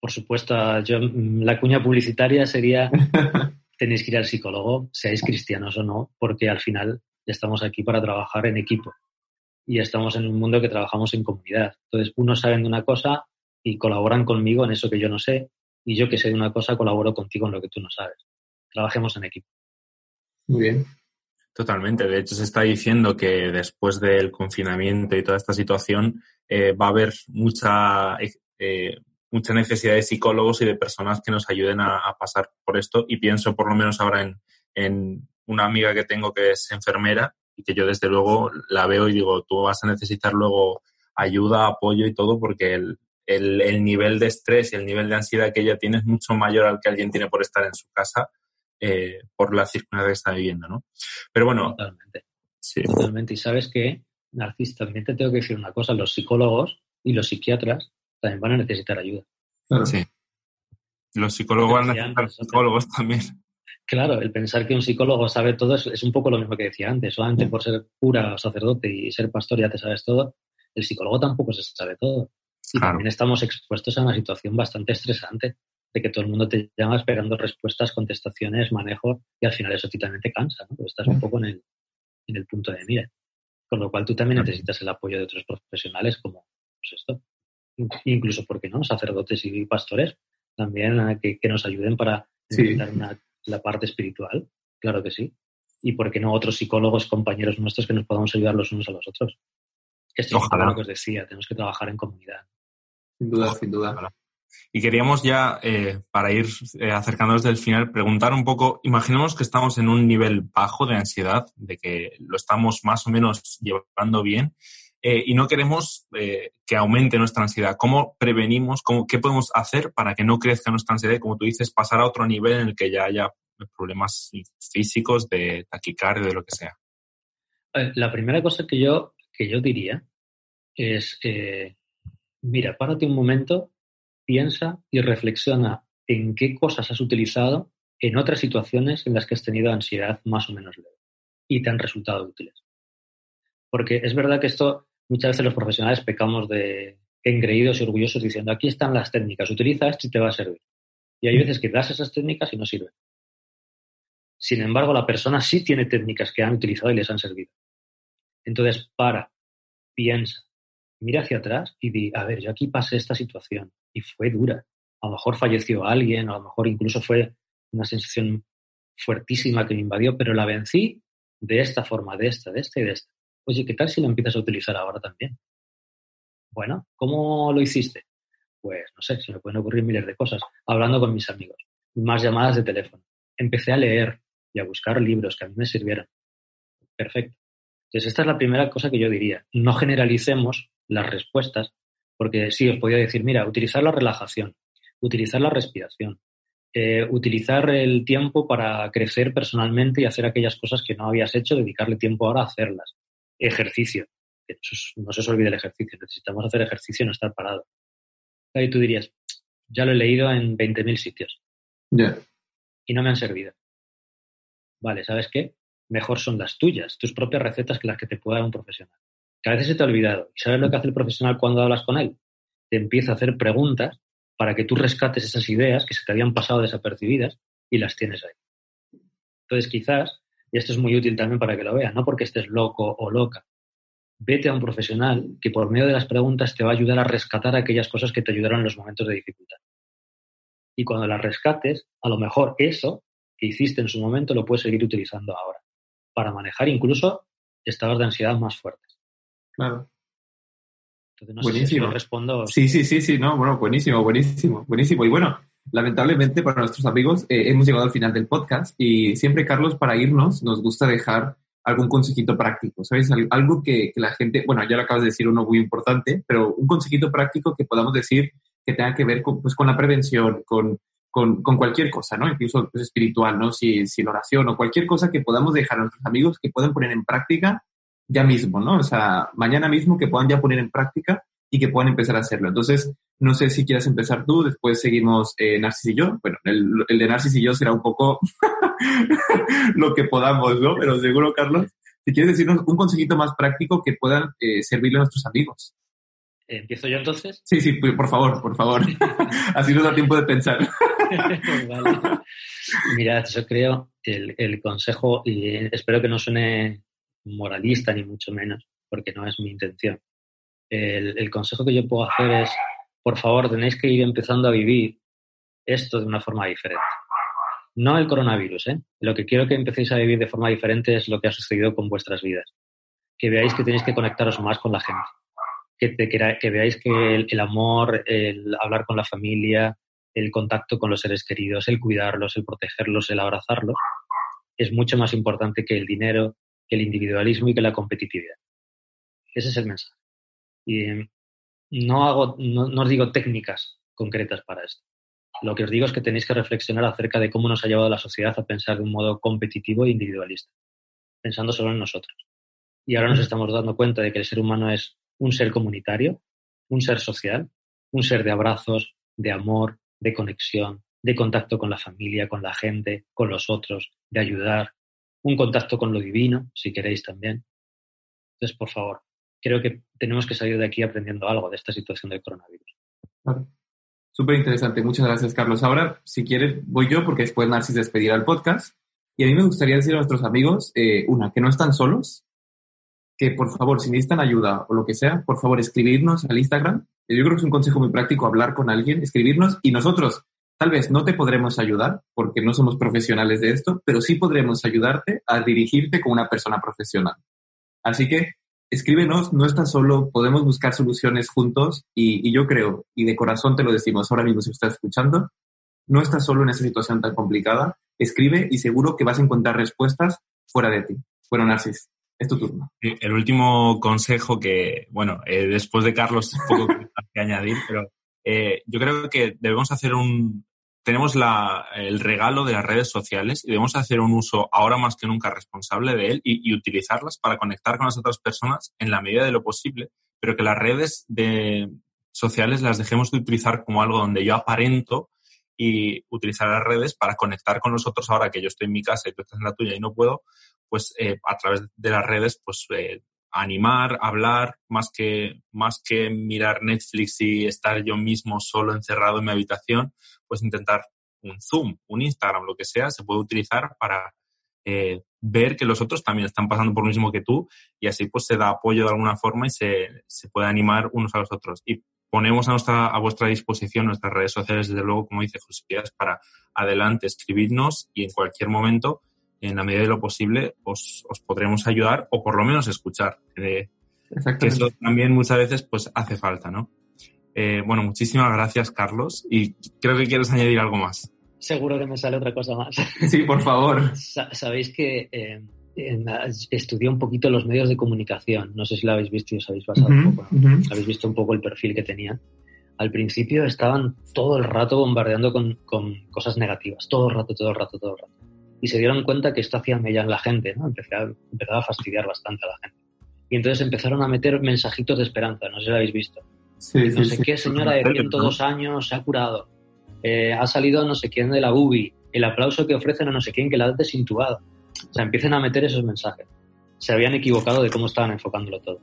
por supuesto, yo, la cuña publicitaria sería tenéis que ir al psicólogo, seáis cristianos o no, porque al final estamos aquí para trabajar en equipo y estamos en un mundo que trabajamos en comunidad. Entonces, unos saben de una cosa y colaboran conmigo en eso que yo no sé, y yo que sé de una cosa colaboro contigo en lo que tú no sabes. Trabajemos en equipo. Muy bien. Totalmente. De hecho, se está diciendo que después del confinamiento y toda esta situación eh, va a haber mucha eh, mucha necesidad de psicólogos y de personas que nos ayuden a, pasar por esto. Y pienso por lo menos ahora en, una amiga que tengo que es enfermera y que yo desde luego la veo y digo, tú vas a necesitar luego ayuda, apoyo y todo porque el, el, nivel de estrés y el nivel de ansiedad que ella tiene es mucho mayor al que alguien tiene por estar en su casa eh, por la circunstancia que está viviendo, ¿no? Pero bueno. Totalmente. Sí. Totalmente. Y sabes que, Narcis, también te tengo que decir una cosa, los psicólogos y los psiquiatras también van a necesitar ayuda. Sí. Los psicólogos van a necesitar psicólogos también. Claro, el pensar que un psicólogo sabe todo es, un poco lo mismo que decía antes. Solamente por ser cura o sacerdote y ser pastor ya te sabes todo. El psicólogo tampoco se sabe todo. Y también estamos expuestos a una situación bastante estresante. de que todo el mundo te llama esperando respuestas, contestaciones, manejo, y al final eso a ti también te cansa, ¿no? estás un poco en el, en el punto de mira. Con lo cual tú también necesitas el apoyo de otros profesionales como pues esto. Incluso, ¿por qué no? Sacerdotes y pastores también que, que nos ayuden para sí. la parte espiritual. Claro que sí. Y por qué no otros psicólogos, compañeros nuestros que nos podamos ayudar los unos a los otros. Esto es lo que os decía, tenemos que trabajar en comunidad. Sin duda, sin duda. Y queríamos ya, eh, para ir eh, acercándonos del final, preguntar un poco, imaginemos que estamos en un nivel bajo de ansiedad, de que lo estamos más o menos llevando bien, eh, y no queremos que aumente nuestra ansiedad. ¿Cómo prevenimos, cómo, qué podemos hacer para que no crezca nuestra ansiedad y, como tú dices, pasar a otro nivel en el que ya haya problemas físicos, de taquicardia, de lo que sea? La primera cosa que yo, que yo diría es, mira, párate un momento piensa y reflexiona en qué cosas has utilizado en otras situaciones en las que has tenido ansiedad más o menos leve y te han resultado útiles. Porque es verdad que esto muchas veces los profesionales pecamos de engreídos y orgullosos diciendo aquí están las técnicas, utiliza esto y te va a servir. Y hay veces que das esas técnicas y no sirven. Sin embargo, la persona sí tiene técnicas que han utilizado y les han servido. Entonces, para, piensa, mira hacia atrás y di, a ver, yo aquí pasé esta situación y fue dura. A lo mejor falleció alguien, a lo mejor incluso fue una sensación fuertísima que me invadió, pero la vencí de esta forma, de esta, de esta y de esta. Oye, ¿qué tal si lo empiezas a utilizar ahora también? Bueno, ¿cómo lo hiciste? Pues no sé, se me pueden ocurrir miles de cosas. Hablando con mis amigos, más llamadas de teléfono. Empecé a leer y a buscar libros que a mí me sirvieran. Perfecto. Entonces, esta es la primera cosa que yo diría. No generalicemos las respuestas, porque sí, os podía decir, mira, utilizar la relajación, utilizar la respiración, eh, utilizar el tiempo para crecer personalmente y hacer aquellas cosas que no habías hecho, dedicarle tiempo ahora a hacerlas. Ejercicio. No se os olvide el ejercicio, necesitamos hacer ejercicio y no estar parado. Y tú dirías, ya lo he leído en 20.000 sitios. Y no me han servido. Vale, ¿sabes qué? Mejor son las tuyas, tus propias recetas que las que te pueda dar un profesional que a veces se te ha olvidado. ¿Y sabes lo que hace el profesional cuando hablas con él? Te empieza a hacer preguntas para que tú rescates esas ideas que se te habían pasado desapercibidas y las tienes ahí. Entonces, quizás, y esto es muy útil también para que lo veas, no porque estés loco o loca, vete a un profesional que por medio de las preguntas te va a ayudar a rescatar aquellas cosas que te ayudaron en los momentos de dificultad. Y cuando las rescates, a lo mejor eso que hiciste en su momento lo puedes seguir utilizando ahora para manejar incluso estados de ansiedad más fuertes. Claro. Entonces, no buenísimo. Sé si respondo. Sí, sí, sí, sí, no, bueno, buenísimo, buenísimo, buenísimo. Y bueno, lamentablemente para nuestros amigos eh, hemos llegado al final del podcast y siempre, Carlos, para irnos, nos gusta dejar algún consejito práctico, ¿sabes? Algo que, la gente, bueno, ya lo acabas de decir uno muy importante, pero un consejito práctico que podamos decir que tenga que ver con, pues, con la prevención, con, con, con cualquier cosa, ¿no? Incluso pues, espiritual, ¿no? Si, si la oración o cualquier cosa que podamos dejar a nuestros amigos que puedan poner en práctica ya mismo, ¿no? O sea, mañana mismo que puedan ya poner en práctica y que puedan empezar a hacerlo. Entonces, no sé si quieres empezar tú, después seguimos eh, Narcis y yo. Bueno, el, de Narcis y yo será un poco lo que podamos, ¿no? Pero seguro, Carlos, si quieres decirnos un consejito más práctico que puedan eh, servirle a nuestros amigos. ¿Empiezo yo entonces? Sí, sí, por favor, por favor. Así nos da tiempo de pensar. vale. Mirad, yo creo el, el consejo, y espero que no suene moralista ni mucho menos, porque no es mi intención. El, consejo que yo puedo hacer es, por favor, tenéis que ir empezando a vivir esto de una forma diferente. No el coronavirus, ¿eh? Lo que quiero que empecéis a vivir de forma diferente es lo que ha sucedido con vuestras vidas. Que veáis que tenéis que conectaros más con la gente. Que, te, que, veáis que el, el, amor, el hablar con la familia, el contacto con los seres queridos, el cuidarlos, el protegerlos, el abrazarlos, es mucho más importante que el dinero, que el individualismo y que la competitividad. Ese es el mensaje. Y em, no, hago, no, os digo técnicas concretas para esto. Lo que os digo es que tenéis que reflexionar acerca de cómo nos ha llevado la sociedad a pensar de un modo competitivo e individualista, pensando solo en nosotros. Y ahora nos estamos dando cuenta de que el ser humano es un ser comunitario, un ser social, un ser de abrazos, de amor, de conexión, de contacto con la familia, con la gente, con los otros, de ayudar, un contacto con lo divino, si queréis también. Entonces, por favor, creo que tenemos que salir de aquí aprendiendo algo de esta situación del coronavirus. Súper interesante. Muchas gracias, Carlos. Ahora, si quieres, voy yo porque después Narcis despedirá el podcast. Y a mí me gustaría decir a nuestros amigos, eh, una, que no están solos, que por favor, si necesitan ayuda o lo que sea, por favor, escribirnos al Instagram. Yo creo que es un consejo muy práctico hablar con alguien, escribirnos y nosotros tal vez no te podremos ayudar porque no somos profesionales de esto, pero sí podremos ayudarte a dirigirte con una persona profesional. Así que escríbenos, no estás solo, podemos buscar soluciones juntos y, yo creo, y de corazón te lo decimos ahora mismo si estás escuchando, no estás solo en esa situación tan complicada, escribe y seguro que vas a encontrar respuestas fuera de ti. Bueno, Narcis, es tu turno. El último consejo que, bueno, eh, después de Carlos, poco que añadir, pero eh, yo creo que debemos hacer un, tenemos la, el regalo de las redes sociales y debemos hacer un uso ahora más que nunca responsable de él y, utilizarlas para conectar con las otras personas en la medida de lo posible, pero que las redes de, sociales las dejemos de utilizar como algo donde yo aparento y utilizar las redes para conectar con los otros. Ahora que yo estoy en mi casa y tú estás en la tuya y no puedo, pues eh, a través de las redes, pues eh, animar, hablar, más que, más que mirar Netflix y estar yo mismo solo encerrado en mi habitación, pues intentar un Zoom, un Instagram, lo que sea, se puede utilizar para eh, ver que los otros también están pasando por lo mismo que tú y así pues se da apoyo de alguna forma y se, se puede animar unos a los otros. Y ponemos a, nuestra, a vuestra disposición nuestras redes sociales, desde luego, como dice José, para adelante escribirnos y en cualquier momento en la medida de lo posible, os, os podremos ayudar o por lo menos escuchar. Eh, que eso también muchas veces pues hace falta, ¿no? Eh, bueno, muchísimas gracias, Carlos. Y creo que quieres añadir algo más. Seguro que me sale otra cosa más. Sí, por favor. Sabéis que eh, estudié un poquito los medios de comunicación. No sé si lo habéis visto y os habéis pasado un poco. Habéis visto un poco el perfil que tenía. Al principio estaban todo el rato bombardeando con, con cosas negativas. Todo el rato, todo el rato, todo el rato y se dieron cuenta que esto hacía mella en la gente, ¿no? Empezaba, empezaba a fastidiar bastante a la gente. Y entonces empezaron a meter mensajitos de esperanza, no sé si lo habéis visto. Sí, no sé qué señora de 102 años se ha curado, eh, ha salido no sé quién de la UBI, el aplauso que ofrecen a no sé quién que la ha desintubado. O sea, empiezan a meter esos mensajes. Se habían equivocado de cómo estaban enfocándolo todo.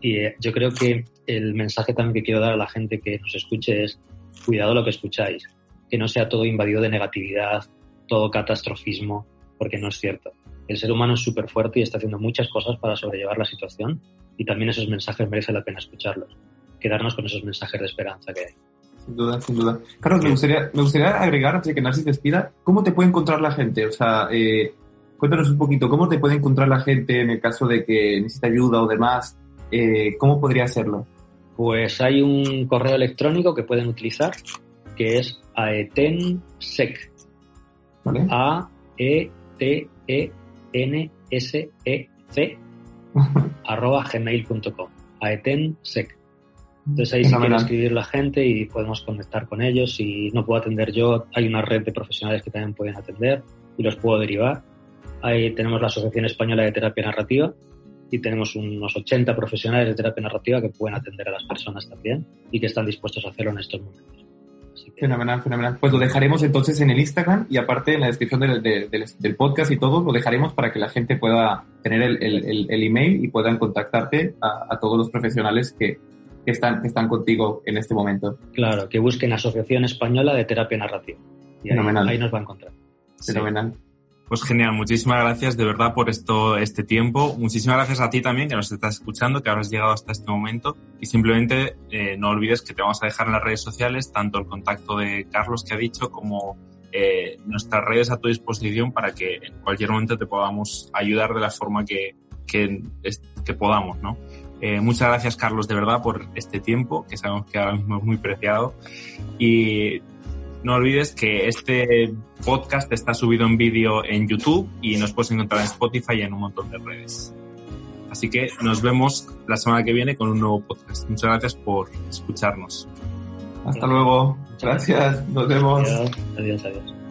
Y eh, yo creo que el mensaje también que quiero dar a la gente que nos escuche es cuidado lo que escucháis, que no sea todo invadido de negatividad, todo catastrofismo, porque no es cierto. El ser humano es súper fuerte y está haciendo muchas cosas para sobrellevar la situación y también esos mensajes merece la pena escucharlos. Quedarnos con esos mensajes de esperanza que hay. Sin duda, sin duda. Carlos, me gustaría, me gustaría agregar, antes de que Narcis despida, ¿cómo te puede encontrar la gente? O sea, eh, cuéntanos un poquito, ¿cómo te puede encontrar la gente en el caso de que necesite ayuda o demás? Eh, ¿Cómo podría hacerlo? Pues hay un correo electrónico que pueden utilizar, que es aetensec, a E T E N S E C arroba gmail.com aetensec entonces ahí se puede escribir la gente y podemos conectar con ellos. Si no puedo atender yo, hay una red de profesionales que también pueden atender y los puedo derivar. Ahí tenemos la Asociación Española de Terapia Narrativa y tenemos unos 80 profesionales de terapia narrativa que pueden atender a las personas también y que están dispuestos a hacerlo en estos momentos. Fenomenal, fenomenal. Pues lo dejaremos entonces en el Instagram y aparte en la descripción del, del, podcast y todo, lo dejaremos para que la gente pueda tener el, el, el email y puedan contactarte a, a todos los profesionales que, que, están, que están contigo en este momento. Claro, que busquen Asociación Española de Terapia Narrativa. Y fenomenal. Ahí, nos va a encontrar. Fenomenal. Pues genial, muchísimas gracias de verdad por esto, este tiempo. Muchísimas gracias a ti también que nos estás escuchando, que habrás llegado hasta este momento. Y simplemente eh, no olvides que te vamos a dejar en las redes sociales tanto el contacto de Carlos que ha dicho como eh, nuestras redes a tu disposición para que en cualquier momento te podamos ayudar de la forma que, que, que podamos, ¿no? Eh, muchas gracias, Carlos, de verdad, por este tiempo, que sabemos que ahora mismo es muy preciado. Y no olvides que este podcast está subido en vídeo en YouTube y nos puedes encontrar en Spotify y en un montón de redes. Así que nos vemos la semana que viene con un nuevo podcast. Muchas gracias por escucharnos. Hasta luego. Gracias. Nos vemos. adiós. adiós.